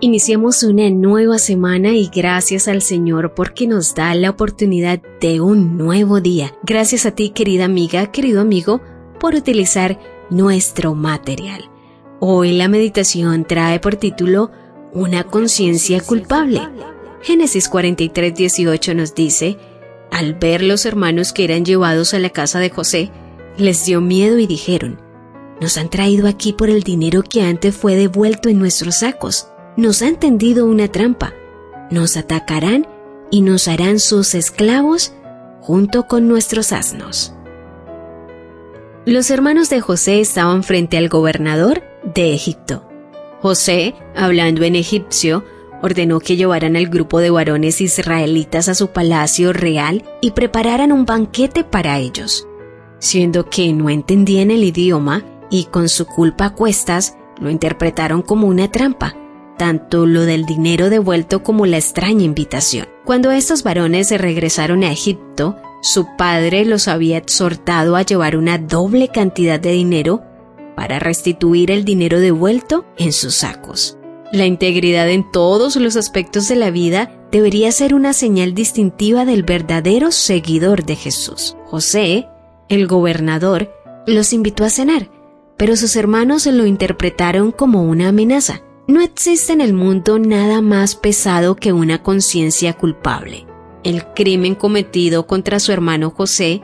Iniciamos una nueva semana y gracias al Señor porque nos da la oportunidad de un nuevo día. Gracias a ti, querida amiga, querido amigo, por utilizar nuestro material. Hoy la meditación trae por título Una conciencia culpable. Génesis 43, 18 nos dice, al ver los hermanos que eran llevados a la casa de José, les dio miedo y dijeron, nos han traído aquí por el dinero que antes fue devuelto en nuestros sacos nos han tendido una trampa, nos atacarán y nos harán sus esclavos junto con nuestros asnos. Los hermanos de José estaban frente al gobernador de Egipto. José, hablando en egipcio, ordenó que llevaran al grupo de varones israelitas a su palacio real y prepararan un banquete para ellos. Siendo que no entendían el idioma y con su culpa a cuestas, lo interpretaron como una trampa tanto lo del dinero devuelto como la extraña invitación. Cuando estos varones se regresaron a Egipto, su padre los había exhortado a llevar una doble cantidad de dinero para restituir el dinero devuelto en sus sacos. La integridad en todos los aspectos de la vida debería ser una señal distintiva del verdadero seguidor de Jesús. José, el gobernador, los invitó a cenar, pero sus hermanos lo interpretaron como una amenaza. No existe en el mundo nada más pesado que una conciencia culpable. El crimen cometido contra su hermano José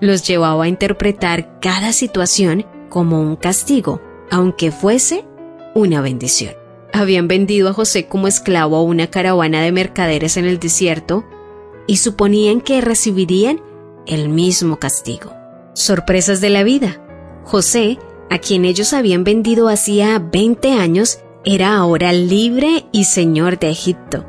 los llevaba a interpretar cada situación como un castigo, aunque fuese una bendición. Habían vendido a José como esclavo a una caravana de mercaderes en el desierto y suponían que recibirían el mismo castigo. Sorpresas de la vida. José, a quien ellos habían vendido hacía 20 años, era ahora libre y señor de Egipto,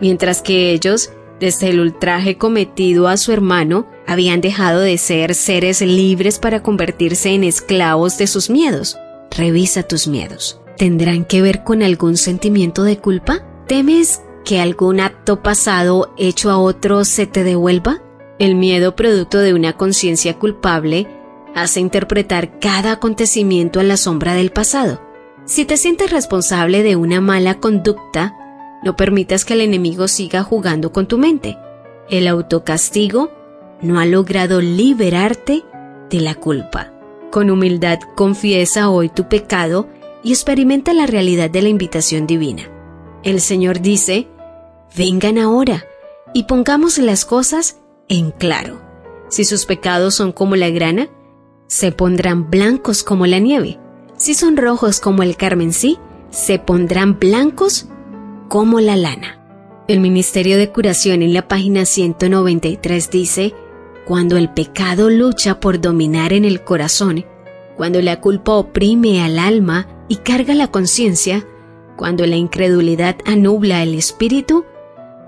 mientras que ellos, desde el ultraje cometido a su hermano, habían dejado de ser seres libres para convertirse en esclavos de sus miedos. Revisa tus miedos. ¿Tendrán que ver con algún sentimiento de culpa? ¿Temes que algún acto pasado hecho a otro se te devuelva? El miedo producto de una conciencia culpable hace interpretar cada acontecimiento a la sombra del pasado si te sientes responsable de una mala conducta, no permitas que el enemigo siga jugando con tu mente. El autocastigo no ha logrado liberarte de la culpa. Con humildad confiesa hoy tu pecado y experimenta la realidad de la invitación divina. El Señor dice, vengan ahora y pongamos las cosas en claro. Si sus pecados son como la grana, se pondrán blancos como la nieve si son rojos como el carmesí, se pondrán blancos como la lana. El Ministerio de Curación en la página 193 dice, cuando el pecado lucha por dominar en el corazón, cuando la culpa oprime al alma y carga la conciencia, cuando la incredulidad anubla el espíritu,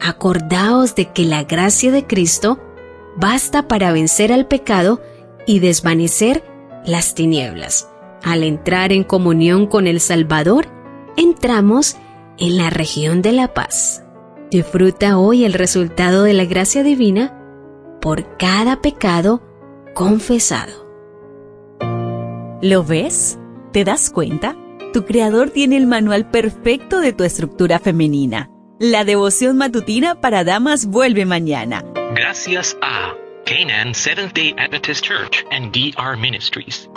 acordaos de que la gracia de Cristo basta para vencer al pecado y desvanecer las tinieblas. Al entrar en comunión con el Salvador, entramos en la región de la paz. Disfruta hoy el resultado de la gracia divina por cada pecado confesado. ¿Lo ves? ¿Te das cuenta? Tu creador tiene el manual perfecto de tu estructura femenina. La devoción matutina para damas vuelve mañana. Gracias a Canaan Seventh Day Adventist Church and DR Ministries.